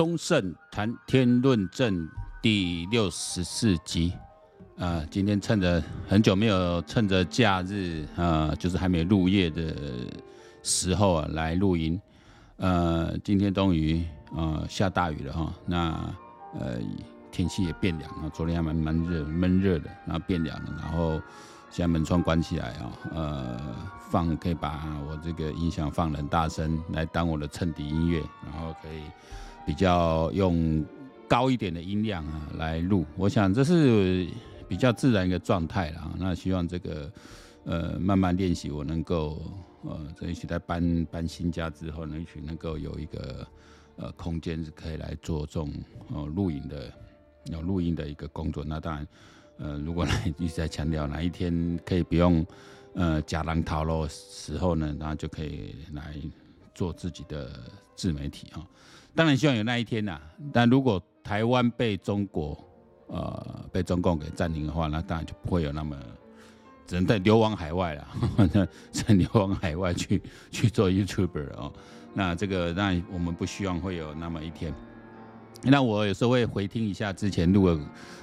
忠胜谈天论证第六十四集，啊，今天趁着很久没有趁着假日啊，就是还没入夜的时候啊，来录音。呃，今天终于啊下大雨了哈，那呃天气也变凉了，昨天还蛮蛮热闷热的，然后变凉了，然后现在门窗关起来啊，呃放可以把我这个音响放很大声来当我的衬底音乐，然后可以。比较用高一点的音量啊来录，我想这是比较自然一个状态了。那希望这个呃慢慢练习，我能够呃在一起在搬搬新家之后，能去能够有一个呃空间是可以来做这种呃录影的有录音的一个工作。那当然呃如果来一直在强调哪一天可以不用呃假狼逃的时候呢，然后就可以来做自己的自媒体哈。当然希望有那一天呐，但如果台湾被中国，呃，被中共给占领的话，那当然就不会有那么，只能在流亡海外了，只能流亡海外去去做 YouTuber 哦。那这个那我们不希望会有那么一天。那我有时候会回听一下之前录的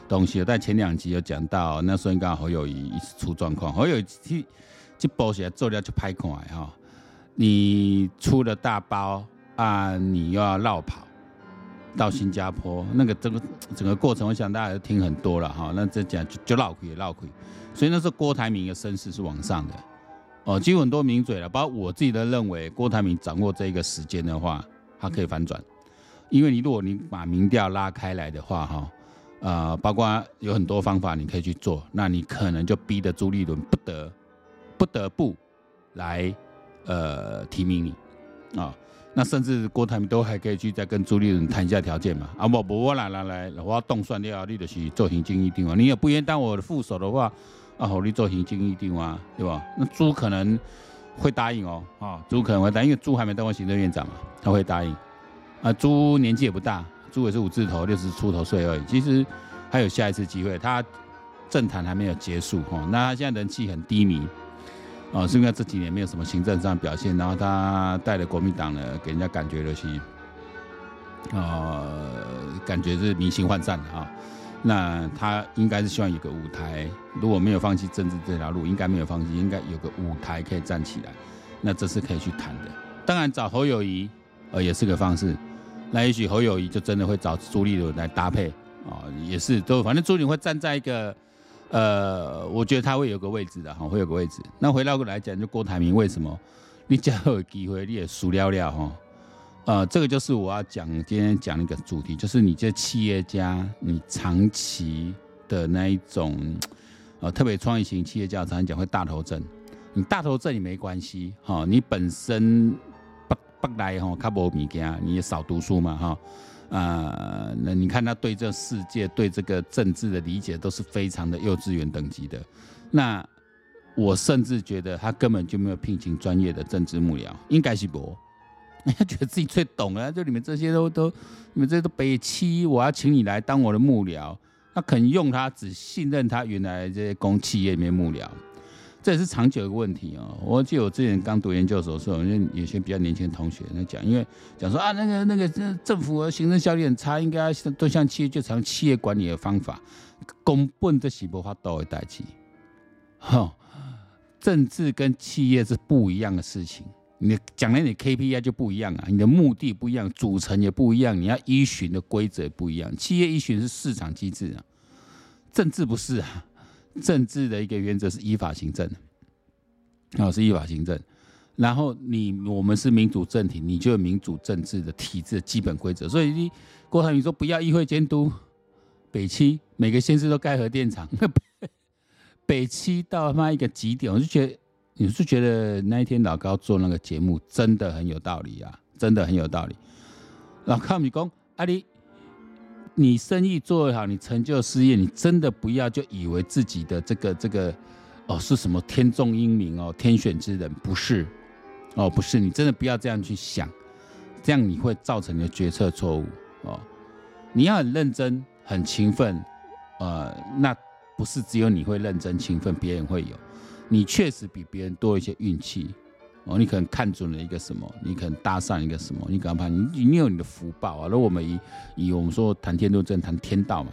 东西，但前两集有讲到，那时候刚好侯友谊一直出状况，侯友宜去去包起来做了就拍款哈，你出了大包。啊，你又要绕跑到新加坡，那个整个整个过程，我想大家都听很多了哈。那这讲就就绕亏也绕亏，所以那时候郭台铭的声势是往上的哦，几乎很多名嘴了，包括我自己都认为郭台铭掌握这个时间的话，他可以反转，因为你如果你把民调拉开来的话哈，呃，包括有很多方法你可以去做，那你可能就逼得朱立伦不得不得不来呃提名你啊。那甚至郭台铭都还可以去再跟朱立伦谈一下条件嘛？啊不不，我来来来，我要动算掉，你就是做行政院长啊。你也不愿意当我的副手的话，啊，好，你做行政院长啊，对吧？那朱可能会答应哦，啊，朱可能会答应，因为朱还没当过行政院长嘛，他会答应。啊，朱年纪也不大，朱也是五字头，六十出头岁而已。其实还有下一次机会，他政坛还没有结束哈。那他现在人气很低迷。哦，是因为这几年没有什么行政上表现，然后他带了国民党呢，给人家感觉就是，呃，感觉是明星涣散的啊。那他应该是希望有个舞台，如果没有放弃政治这条路，应该没有放弃，应该有个舞台可以站起来。那这是可以去谈的。当然找侯友谊，呃，也是个方式。那也许侯友谊就真的会找朱立伦来搭配啊，也是都反正朱立伦会站在一个。呃，我觉得他会有个位置的哈，会有个位置。那回到过来讲，就郭台铭为什么你只要有机会，你也输了了哈？呃，这个就是我要讲今天讲的一个主题，就是你这企业家，你长期的那一种，呃，特别创意型企业家，常常讲会大头症。你大头症也没关系哈，你本身来哈，卡无物件，你也少读书嘛哈。啊、呃，那你看他对这世界、对这个政治的理解都是非常的幼稚园等级的。那我甚至觉得他根本就没有聘请专业的政治幕僚，应该是不？他觉得自己最懂啊，就你们这些都都，你们这些都北七，我要请你来当我的幕僚，他肯用他，只信任他原来这些公企业里面幕僚。这也是长久的问题哦。我记得我之前刚读研究所的时候，有些比较年轻的同学在讲，因为讲说啊，那个那个政府的行政效率很差，应该都像企业就采用企业管理的方法，根本这是无法都会代替。哈，政治跟企业是不一样的事情。你讲的你 KPI 就不一样啊，你的目的不一样，组成也不一样，你要依循的规则不一样。企业依循是市场机制啊，政治不是啊。政治的一个原则是依法行政，哦，是依法行政。然后你我们是民主政体，你就有民主政治的体制的基本规则。所以你郭台铭说不要议会监督，北七每个县市都盖核电厂，北七到那一个极点，我就觉得你是觉得那一天老高做那个节目真的很有道理啊，真的很有道理。老高你讲阿里。你生意做得好，你成就事业，你真的不要就以为自己的这个这个哦是什么天纵英明哦，天选之人，不是哦，不是，你真的不要这样去想，这样你会造成你的决策错误哦。你要很认真、很勤奋，呃，那不是只有你会认真勤奋，别人会有，你确实比别人多一些运气哦，你可能看准了一个什么，你可能搭上一个什么，你赶快你你有你的福报啊。如果我们以以我们说谈天论政谈天道嘛，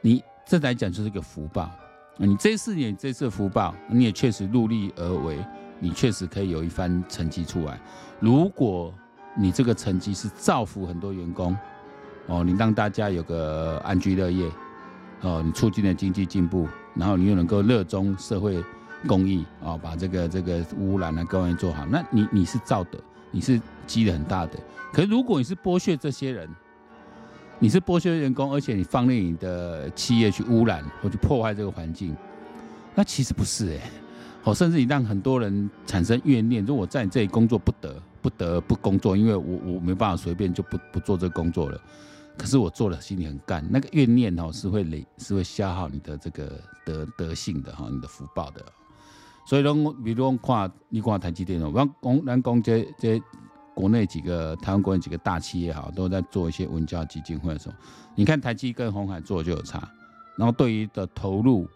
你这来讲就是一个福报。你这四年这次福报，你也确实努力而为，你确实可以有一番成绩出来。如果你这个成绩是造福很多员工，哦，你让大家有个安居乐业，哦，你促进了经济进步，然后你又能够热衷社会公益，哦，把这个这个污染啊各方面做好，那你你是造德，你是积了很大的。可是如果你是剥削这些人，你是剥削员工，而且你放任你的企业去污染或去破坏这个环境，那其实不是哎，哦，甚至你让很多人产生怨念，如果在你这里工作不得。不得不工作，因为我我没办法随便就不不做这个工作了。可是我做了，心里很干，那个怨念哦是会累，是会消耗你的这个德德性的哈，你的福报的。所以说，比如说看，你看台积电哦，我讲咱讲这这国内几个台湾国内几个大企业哈，都在做一些文教基金会的时候，你看台积跟鸿海做就有差。然后对于的投入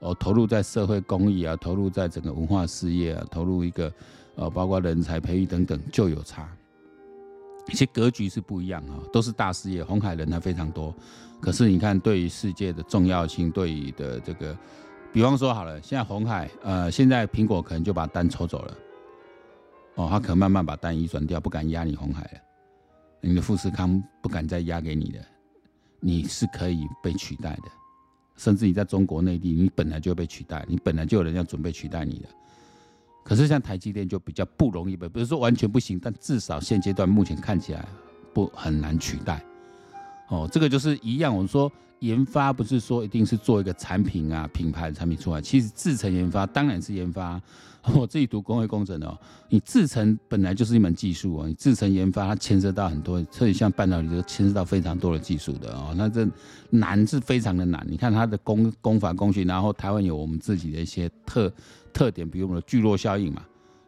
哦，投入在社会公益啊，投入在整个文化事业啊，投入一个。呃，包括人才培育等等，就有差，一些格局是不一样啊，都是大事业，红海人还非常多，可是你看，对于世界的重要性，对于的这个，比方说好了，现在红海，呃，现在苹果可能就把单抽走了，哦，他可能慢慢把单移转掉，不敢压你红海了，你的富士康不敢再压给你的，你是可以被取代的，甚至你在中国内地，你本来就被取代，你本来就有人要准备取代你的。可是像台积电就比较不容易被，不是说完全不行，但至少现阶段目前看起来不很难取代。哦，这个就是一样，我们说研发不是说一定是做一个产品啊、品牌的产品出来，其实制程研发当然是研发。我自己读工业工程的哦，你制程本来就是一门技术哦，你制程研发它牵涉到很多，特别像半导体就牵涉到非常多的技术的哦，那这难是非常的难。你看它的工工法工序，然后台湾有我们自己的一些特特点，比如我们的聚落效应嘛，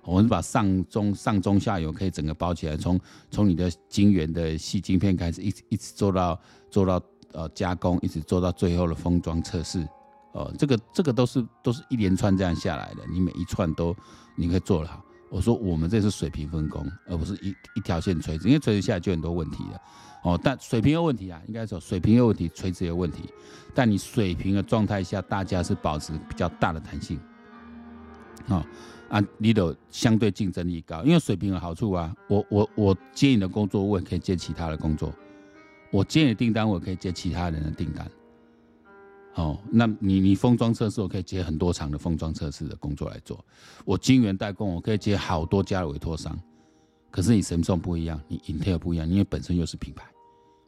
我们把上中上中下游可以整个包起来，从从你的晶圆的细晶片开始，一直一直做到做到呃加工，一直做到最后的封装测试。哦，这个这个都是都是一连串这样下来的，你每一串都你可以做得好。我说我们这是水平分工，而不是一一条线垂直，因为垂直下来就很多问题了。哦，但水平有问题啊，应该说水平有问题，垂直有问题。但你水平的状态下，大家是保持比较大的弹性。哦，啊，你的相对竞争力高，因为水平有好处啊。我我我接你的工作，我也可以接其他的工作。我接你的订单，我可以接其他人的订单。哦，那你你封装测试，我可以接很多场的封装测试的工作来做。我晶圆代工，我可以接好多家的委托商。可是你神送不一样，你 Intel 不一样，因为本身又是品牌。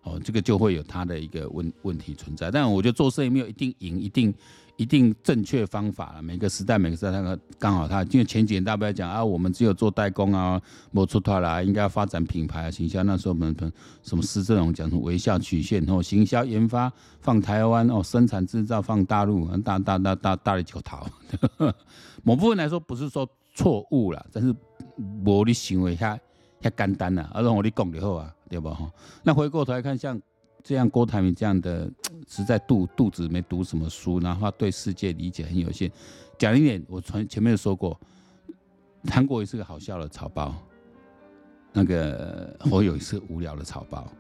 哦，这个就会有它的一个问问题存在。但我觉得做生意没有一定赢，一定。一定正确方法了。每个时代，每个时代，那个刚好他，因为前几年大家讲啊，我们只有做代工啊，没出头啦，应该要发展品牌啊，行销。那时候我们什么施正荣讲什么微笑曲线哦，行销研发放台湾哦，生产制造放大陆，大大大大大的九桃。某部分来说不是说错误了，但是我的行为太太简单了，而且我你讲就好啊，对吧？哈，那回过头来看，像。这样郭台铭这样的，实在肚肚子没读什么书，然后对世界理解很有限。讲一点，我前前面说过，韩国也是个好笑的草包，那个侯友宜是无聊的草包，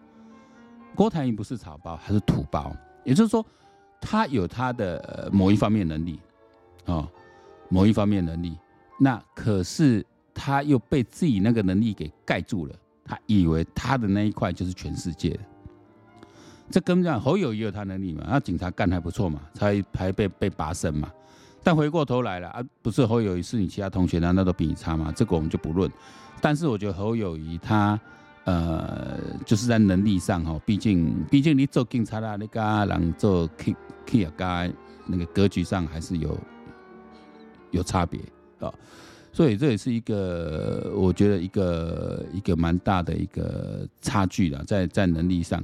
郭台铭不是草包，他是土包。也就是说，他有他的某一方面能力，哦，某一方面能力，那可是他又被自己那个能力给盖住了，他以为他的那一块就是全世界。这根本讲侯友宜有他能力嘛，那警察干还不错嘛，才还被被拔升嘛。但回过头来了啊，不是侯友宜是你其他同学难道都比你差吗？这个我们就不论。但是我觉得侯友宜他呃，就是在能力上哈，毕竟毕竟你做警察啦，你跟人做 K K 啊，那个格局上还是有有差别啊。所以这也是一个我觉得一个一个蛮大的一个差距了，在在能力上。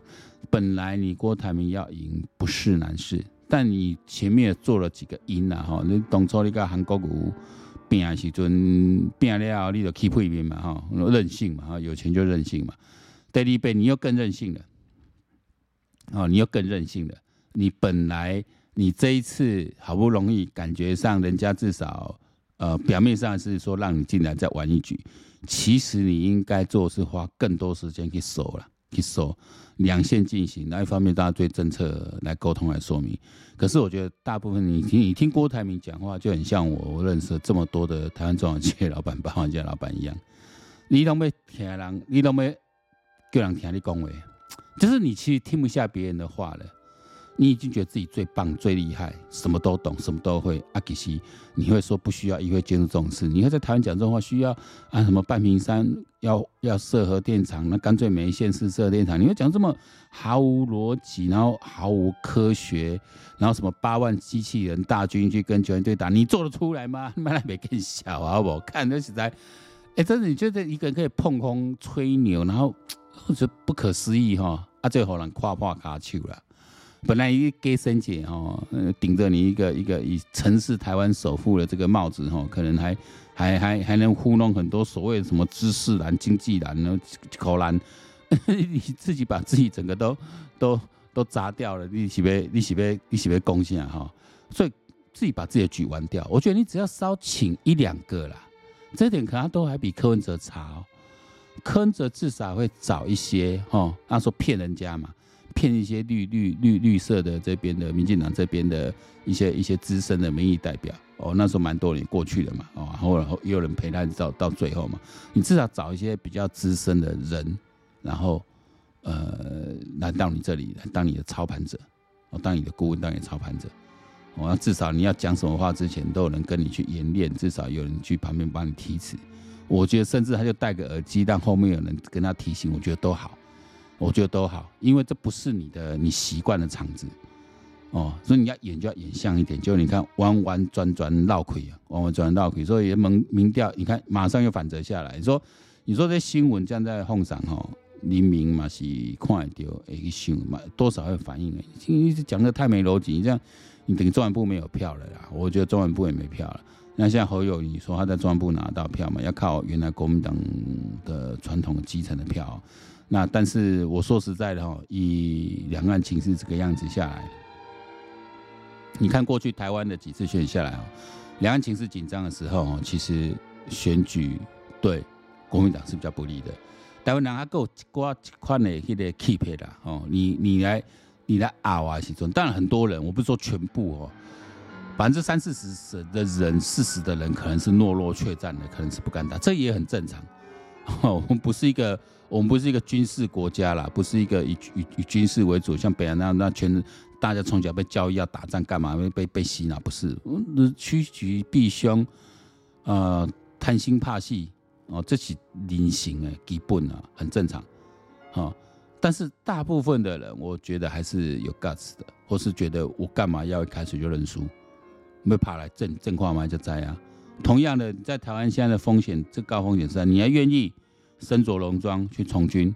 本来你郭台铭要赢不是难事，但你前面做了几个因呐哈，你当初你跟韩国瑜拼的时阵拼了，你就 keep 一边嘛哈，任性嘛哈，有钱就任性嘛。第二杯你又更任性了，哦，你又更任性了。你本来你这一次好不容易感觉上人家至少呃，表面上是说让你进来再玩一局，其实你应该做是花更多时间去守了，去守两线进行。那一方面，大家对政策来沟通来说明。可是我觉得大部分你听你听郭台铭讲话，就很像我我认识这么多的台湾中小企业老板、八万家老板一样。你都没听人，你都没叫人听你讲话，就是你其实听不下别人的话了。你已经觉得自己最棒、最厉害，什么都懂，什么都会。阿基西，你会说不需要议会介入这种事？你会在台湾讲这种话？需要啊？什么半屏山要要设核电厂？那干脆每一县市设电厂？你会讲这么毫无逻辑，然后毫无科学，然后什么八万机器人大军去跟球员对打？你做得出来吗？妈来没更小啊！我看那实在，哎、真的，你觉得一个人可以碰空吹牛，然后或者不可思议哈？啊，最后人跨跨卡丘了。本来一个给生姐哦，顶着你一个一个以城市台湾首富的这个帽子哦，可能还还还还能糊弄很多所谓什么知识蓝、经济蓝、然后口蓝，你自己把自己整个都都都砸掉了，你是被你是被你是被贡献哈，所以自己把自己的局玩掉。我觉得你只要稍请一两个啦，这点可能都还比柯文哲差哦。柯文哲至少会找一些哦，他说骗人家嘛。骗一些绿绿绿绿色的这边的民进党这边的一些一些资深的民意代表。哦，那时候蛮多年过去了嘛哦，然后来也有人陪他到到最后嘛，你至少找一些比较资深的人，然后呃来到你这里来当你的操盘者，哦，当你的顾问，当你的操盘者，哦，那至少你要讲什么话之前都有人跟你去演练，至少有人去旁边帮你提词，我觉得甚至他就戴个耳机，让后面有人跟他提醒，我觉得都好。我觉得都好，因为这不是你的你习惯的场子，哦，所以你要演就要演像一点，就你看弯弯转转绕亏啊，弯弯转转绕亏，所以民民调你看马上又反折下来，你说你说这新闻这样在放上哈，黎明嘛是看到诶新闻嘛，多少会反应诶，你讲的太没逻辑，你这样你等于中南部没有票了啦，我觉得中南部也没票了，那现在侯友宜说他在中南部拿到票嘛，要靠原来国民党的传统基层的票。那但是我说实在的哈，以两岸情势这个样子下来，你看过去台湾的几次选下来啊，两岸情势紧张的时候其实选举对国民党是比较不利的。台湾人还够挂宽的那个 keep 的哦，你你来你来拗啊，其中当然很多人，我不是说全部哦，百分之三四十的人，四十的人可能是懦弱怯战的，可能是不敢打，这也很正常。我们不是一个。我们不是一个军事国家啦，不是一个以以以军事为主，像北洋那样那全大家从小被教育要打仗干嘛？被被被洗脑不是？趋吉避凶，呃，贪心怕戏哦，这是人性的，基本啊，很正常。哦，但是大部分的人，我觉得还是有 guts 的，或是觉得我干嘛要一开始就认输？没爬来正正话嘛就在啊。同样的，在台湾现在的风险，这高风险是，你还愿意？身着戎装去从军，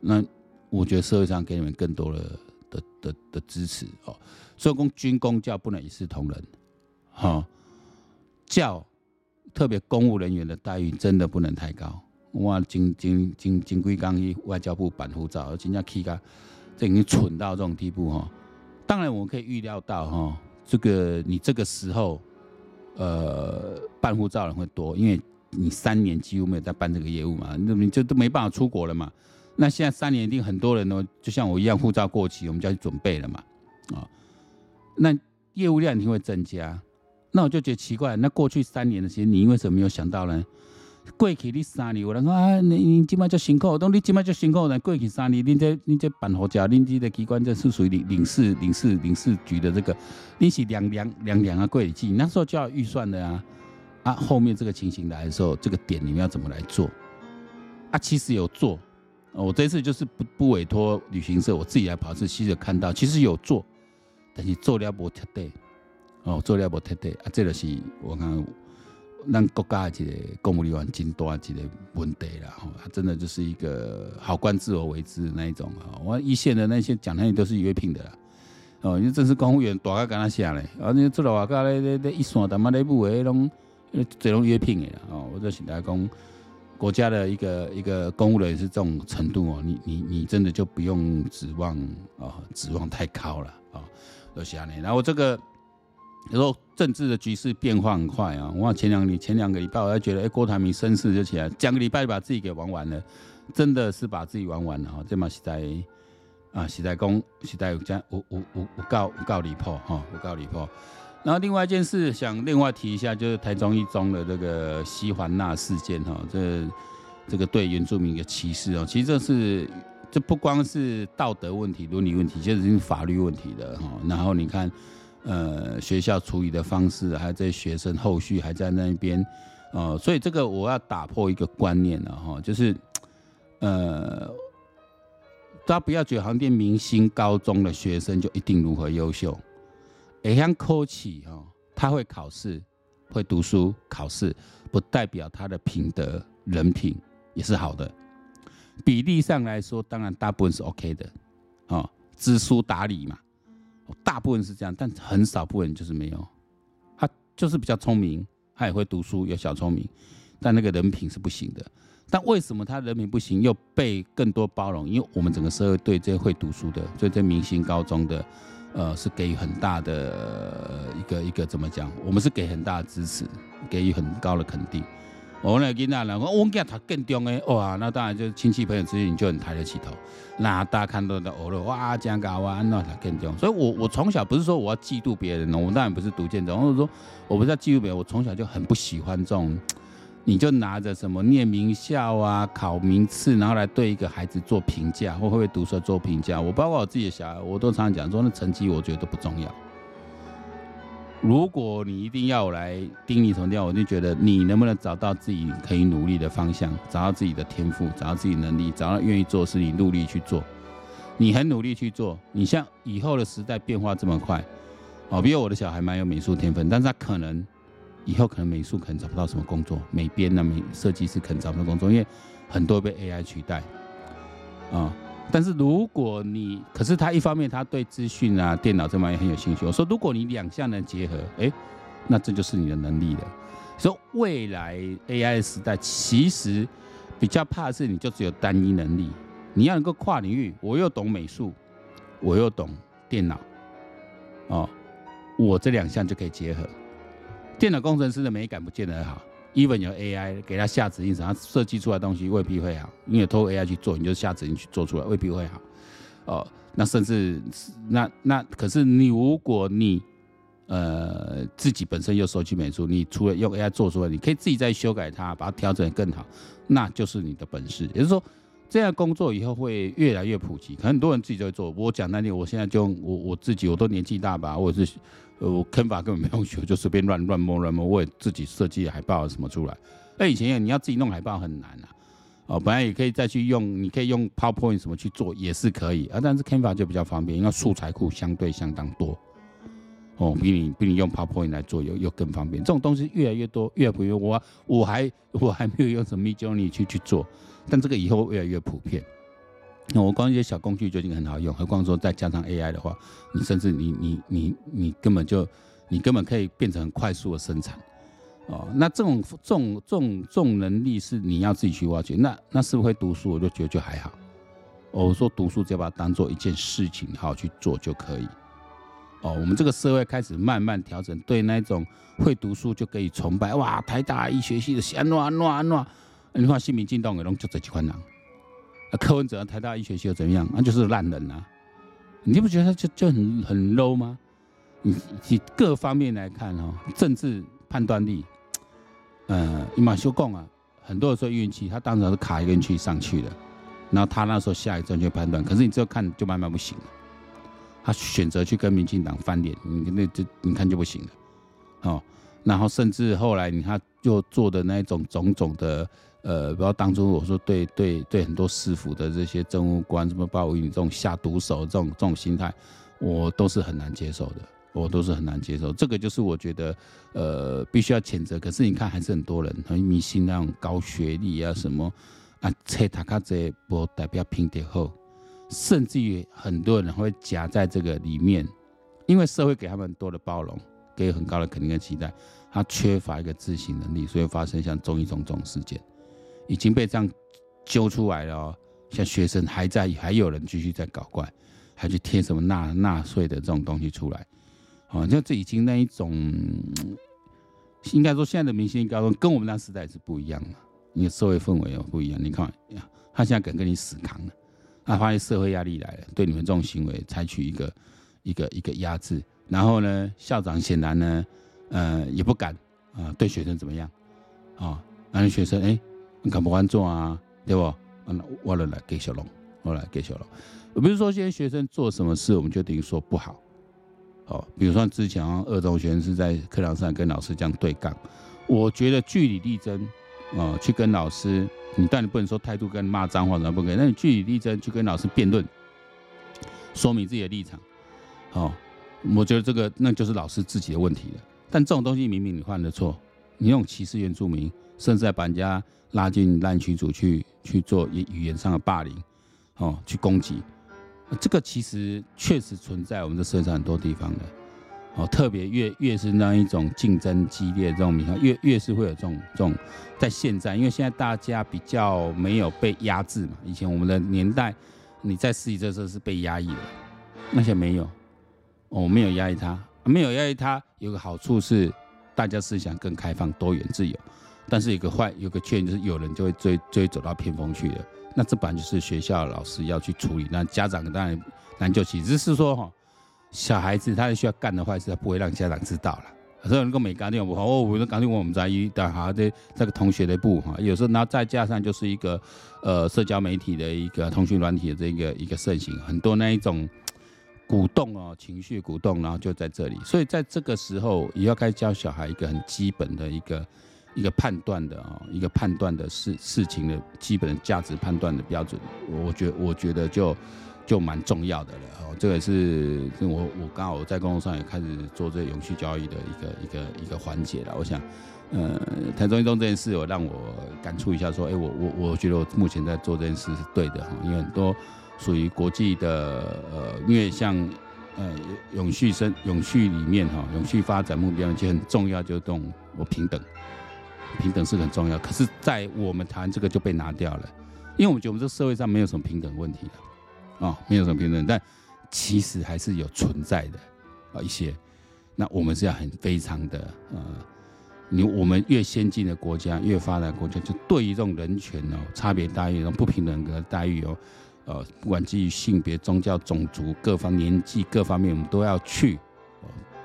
那我觉得社会上给你们更多的的的的支持哦。所以公军公教不能一视同仁，哈，教特别公务人员的待遇真的不能太高。哇，金金金金龟刚一外交部办护照，真正气个这已经蠢到这种地步哈。当然我们可以预料到哈，这个你这个时候呃办护照人会多，因为。你三年几乎没有在办这个业务嘛，那你就都没办法出国了嘛。那现在三年一定很多人呢，就像我一样，护照过期，我们就要去准备了嘛。啊，那业务量一定会增加。那我就觉得奇怪，那过去三年的时间，你为什么没有想到呢？过去你三年，我人说啊，你你今麦就辛苦，当你今麦就辛苦，但过去三年，你这你这办护照，你这个机关这是属于领领事领事领事局的这个，你是两两两两啊过去，那时候就要预算的啊。啊，后面这个情形来的时候，这个点你们要怎么来做？啊，其实有做，我这次就是不不委托旅行社，我自己来跑，是其实看到，其实有做，但是做了不彻底，哦，做了不彻底，啊，这个是我看让国家这个公务人员真大这个问题了，哈，真的就是一个好官自我为之的那一种啊，我一线的那些讲那些都是约聘的啦，哦，因为正式公务员大概跟他写嘞，啊，你做了话个咧咧咧一算，他妈内部诶拢。最容易约聘的哦，我就请大家讲，国家的一个一个公务人员是这种程度哦，你你你真的就不用指望啊，指望太高了啊，都是这样的。然后这个有时候政治的局势变化很快啊！我前两前两个礼拜，我还觉得，哎，郭台铭声势就起来，讲个礼拜就把自己给玩完了，真的是把自己玩完了哈！这嘛是在啊，是在讲，是在有讲，有有有有够有够离谱哈，有够离谱。然后另外一件事，想另外提一下，就是台中一中的这个西环那事件哈，这这个对原住民的歧视哦，其实这是这不光是道德问题、伦理问题，其实是法律问题的哈。然后你看。呃，学校处理的方式，还有这些学生后续还在那边，哦、所以这个我要打破一个观念了哈，就是，呃，大家不要觉得好像念明星高中的学生就一定如何优秀，也像考试哈，他会考试，会读书，考试不代表他的品德人品也是好的，比例上来说，当然大部分是 OK 的，哦，知书达理嘛。大部分是这样，但很少部分就是没有。他就是比较聪明，他也会读书，有小聪明，但那个人品是不行的。但为什么他人品不行，又被更多包容？因为我们整个社会对这些会读书的，对这些明星高中的，呃，是给予很大的一个一个怎么讲？我们是给很大的支持，给予很高的肯定。我那囡仔，然后我讲他更重的，哇，那当然就是亲戚朋友之间，你就很抬得起头。那大家看到的哦了，哇，这样搞啊，那他更重。所以我我从小不是说我要嫉妒别人，我当然不是独见者，或者说我不是要嫉妒别人，我从小就很不喜欢这种，你就拿着什么念名校啊、考名次，然后来对一个孩子做评价，或会不会读书做评价。我包括我自己的小孩，我都常常讲说，那成绩我觉得都不重要。如果你一定要我来盯你什么掉，我就觉得你能不能找到自己可以努力的方向，找到自己的天赋，找到自己能力，找到愿意做事，你努力去做。你很努力去做，你像以后的时代变化这么快，哦，比如我的小孩蛮有美术天分，但是他可能以后可能美术可能找不到什么工作，美编啊、美设计师可能找不到工作，因为很多被 AI 取代，啊。但是如果你，可是他一方面他对资讯啊、电脑这方面很有兴趣。我说，如果你两项能结合，哎，那这就是你的能力了。所以未来 AI 时代，其实比较怕的是你就只有单一能力，你要能够跨领域，我又懂美术，我又懂电脑，哦，我这两项就可以结合。电脑工程师的美感不见得好。Even 有 AI 给他下指令，他设计出来东西未必会好，因为透过 AI 去做，你就下指令去做出来，未必会好。哦，那甚至那那可是你如果你呃自己本身又熟悉美术，你除了用 AI 做出来，你可以自己再修改它，把它调整更好，那就是你的本事。也就是说，这样工作以后会越来越普及，很多人自己就会做。我讲那里，我现在就我我自己，我都年纪大吧，我是。呃，我 Canva 根本没用学，就随便乱乱摸乱摸，我也自己设计海报什么出来。那以前你要自己弄海报很难啊，哦，本来也可以再去用，你可以用 PowerPoint 什么去做也是可以啊，但是 Canva 就比较方便，因为素材库相对相当多，哦，比你比你用 PowerPoint 来做又又更方便。这种东西越来越多，越来越。我我还我还没有用什么 Midjourney 去去做，但这个以后越来越普遍。那我光一些小工具就已经很好用，何况说再加上 AI 的话，你甚至你你你你根本就你根本可以变成快速的生产哦。那这种这种这种这种能力是你要自己去挖掘。那那是不是会读书？我就觉得就还好。我说读书只要把它当做一件事情好好去做就可以。哦，我们这个社会开始慢慢调整，对那种会读书就可以崇拜哇，台大医学系的安诺安诺安诺，你看新民进党的人就这几款人。啊，柯文哲台大医学系又怎么样？那、啊、就是烂人啊！你不觉得他就就很很 low 吗？你以各方面来看哈，政治判断力，呃，伊马修贡啊，很多人说运气，他当时是卡一个运气上去的，然后他那时候下一正确判断，可是你只有看就慢慢不行了，他选择去跟民进党翻脸，你那就你看就不行了，哦，然后甚至后来你看就做的那一种种种的。呃，不要当初我说对对对，很多市府的这些政务官，什么鲍威尔这种下毒手这种这种心态，我都是很难接受的，我都是很难接受。这个就是我觉得，呃，必须要谴责。可是你看，还是很多人很迷信那种高学历啊什么啊，切塔卡这不代表品德好，甚至于很多人会夹在这个里面，因为社会给他们很多的包容，给很高的肯定跟期待，他缺乏一个自省能力，所以发生像中一中这种事件。已经被这样揪出来了哦，像学生还在，还有人继续在搞怪，还去贴什么纳纳税的这种东西出来，哦，就这已经那一种，应该说现在的明星高中跟我们那时代是不一样的，你的社会氛围也不一样。你看，他现在敢跟你死扛了，他发现社会压力来了，对你们这种行为采取一个一个一个压制。然后呢，校长显然呢，呃，也不敢啊、对学生怎么样啊？哦，那学生哎，你敢不敢做啊？对不？那我来给小龙，我来给小龙。我不是说现在学生做什么事，我们就等于说不好。哦，比如说之前二中学生是在课堂上跟老师这样对杠，我觉得据理力争，啊、去跟老师，你但你不能说态度跟骂脏话那不可以，那你据理力争去跟老师辩论，说明自己的立场，哦，我觉得这个那就是老师自己的问题了。但这种东西明明你犯的错，你用歧视原住民，甚至把人家拉进烂群组去去做语语言上的霸凌，哦，去攻击。这个其实确实存在我们的社会上很多地方的，哦，特别越越是那一种竞争激烈这种情况，越越是会有这种这种，在现在，因为现在大家比较没有被压制嘛，以前我们的年代，你在实习这时候是被压抑的，那些没有，哦，没有压抑他，没有压抑他，有个好处是大家思想更开放、多元、自由，但是有个坏，有个缺点就是有人就会追追走到偏锋去了。那这本来就是学校老师要去处理，那家长当然难就其，只是说哈，小孩子他需要干的坏事，他不会让家长知道了。所以能够每家店不好，哦，我们刚才我们在一的哈的这个同学的部哈，有时候然后再加上就是一个呃社交媒体的一个通讯软体的这个一个盛行，很多那一种鼓动哦情绪鼓动，然后就在这里，所以在这个时候也要该教小孩一个很基本的一个。一个判断的啊，一个判断的事事情的基本的价值判断的标准，我觉我觉得就就蛮重要的了哦。这个是我我刚好在工作上也开始做这永续交易的一个一个一个环节了。我想，呃，台中一中这件事，我让我感触一下，说，哎，我我我觉得我目前在做这件事是对的哈，因为很多属于国际的呃，因为像呃永续生永续里面哈，永续发展目标其实很重要，就是这种我平等。平等是很重要，可是，在我们谈这个就被拿掉了，因为我们觉得我们这社会上没有什么平等问题了，啊，没有什么平等，但其实还是有存在的啊一些。那我们是要很非常的呃，你我们越先进的国家，越发达国家，就对于这种人权哦，差别待遇、不平等的待遇哦，呃，不管基于性别、宗教、种族各方年纪各方面，我们都要去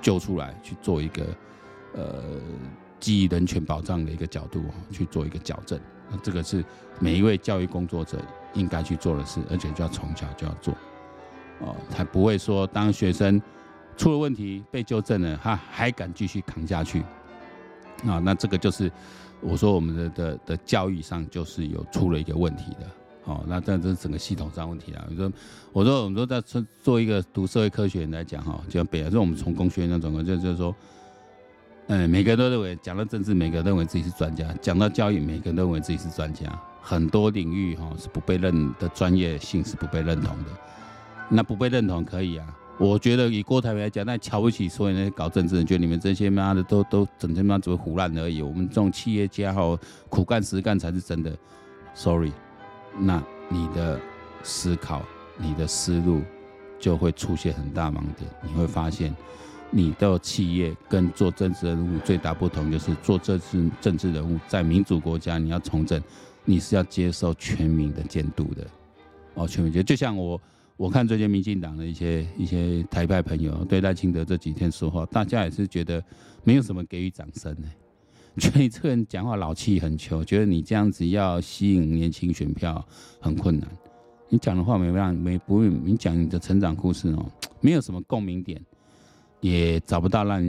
揪出来去做一个呃。基于人权保障的一个角度去做一个矫正，那这个是每一位教育工作者应该去做的事，而且就要从小就要做，哦，才不会说当学生出了问题被纠正了，他还敢继续扛下去，啊，那这个就是我说我们的的的教育上就是有出了一个问题的，哦，那这这整个系统上问题啊。你说我说我们说在做一个读社会科学来讲哈，就像北来说我们从工学院那种就就是说。嗯，每个人都认为讲到政治，每个人认为自己是专家；讲到教育，每个人都认为自己是专家。很多领域哈是不被认的专业性是不被认同的。那不被认同可以啊，我觉得以郭台铭来讲，那瞧不起所有那些搞政治人，觉得你们这些妈的都都整天妈只会胡乱而已。我们这种企业家哈，苦干实干才是真的。Sorry，那你的思考、你的思路就会出现很大盲点，你会发现。你的企业跟做政治人物最大不同，就是做政治政治人物，在民主国家你要从政，你是要接受全民的监督的。哦，全民监督，就像我我看最近民进党的一些一些台派朋友对赖清德这几天说话，大家也是觉得没有什么给予掌声呢，觉得你这个人讲话老气横秋，觉得你这样子要吸引年轻选票很困难。你讲的话没让没不会，你讲你的成长故事哦，没有什么共鸣点。也找不到让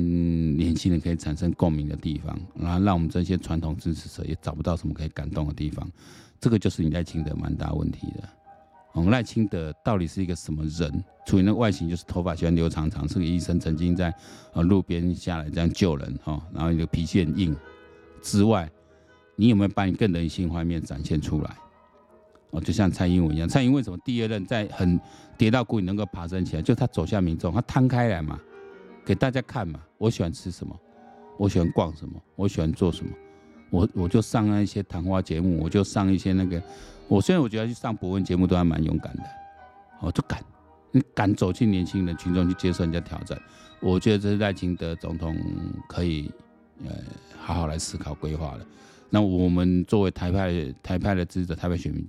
年轻人可以产生共鸣的地方，然后让我们这些传统支持者也找不到什么可以感动的地方，这个就是你赖清德蛮大问题的。我们赖清德到底是一个什么人？除了那外形就是头发喜欢留长长，是个医生，曾经在呃路边下来这样救人哈，然后你的脾气很硬之外，你有没有把你更人性化面展现出来？哦，就像蔡英文一样，蔡英文为什么第二任在很跌到谷底能够爬升起来？就他走向民众，他摊开来嘛。给大家看嘛，我喜欢吃什么，我喜欢逛什么，我喜欢做什么，我我就上那一些谈话节目，我就上一些那个，我虽然我觉得去上博文节目都还蛮勇敢的，我，就敢，你敢走进年轻人群众去接受人家挑战，我觉得这是赖清德总统可以呃好好来思考规划的。那我们作为台派台派的支持者，台派选民，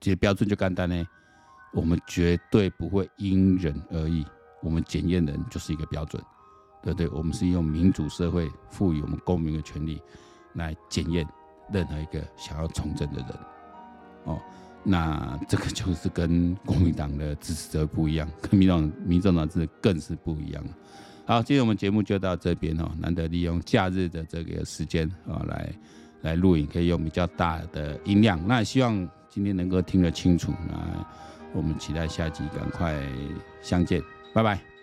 其实标准就简单呢，我们绝对不会因人而异，我们检验人就是一个标准，对对？我们是用民主社会赋予我们公民的权利来检验任何一个想要从政的人，哦，那这个就是跟国民党的支持者不一样，跟民党民众党是更是不一样。好，今天我们节目就到这边哦，难得利用假日的这个时间啊来。来录影可以用比较大的音量，那希望今天能够听得清楚。那我们期待下集赶快相见，拜拜。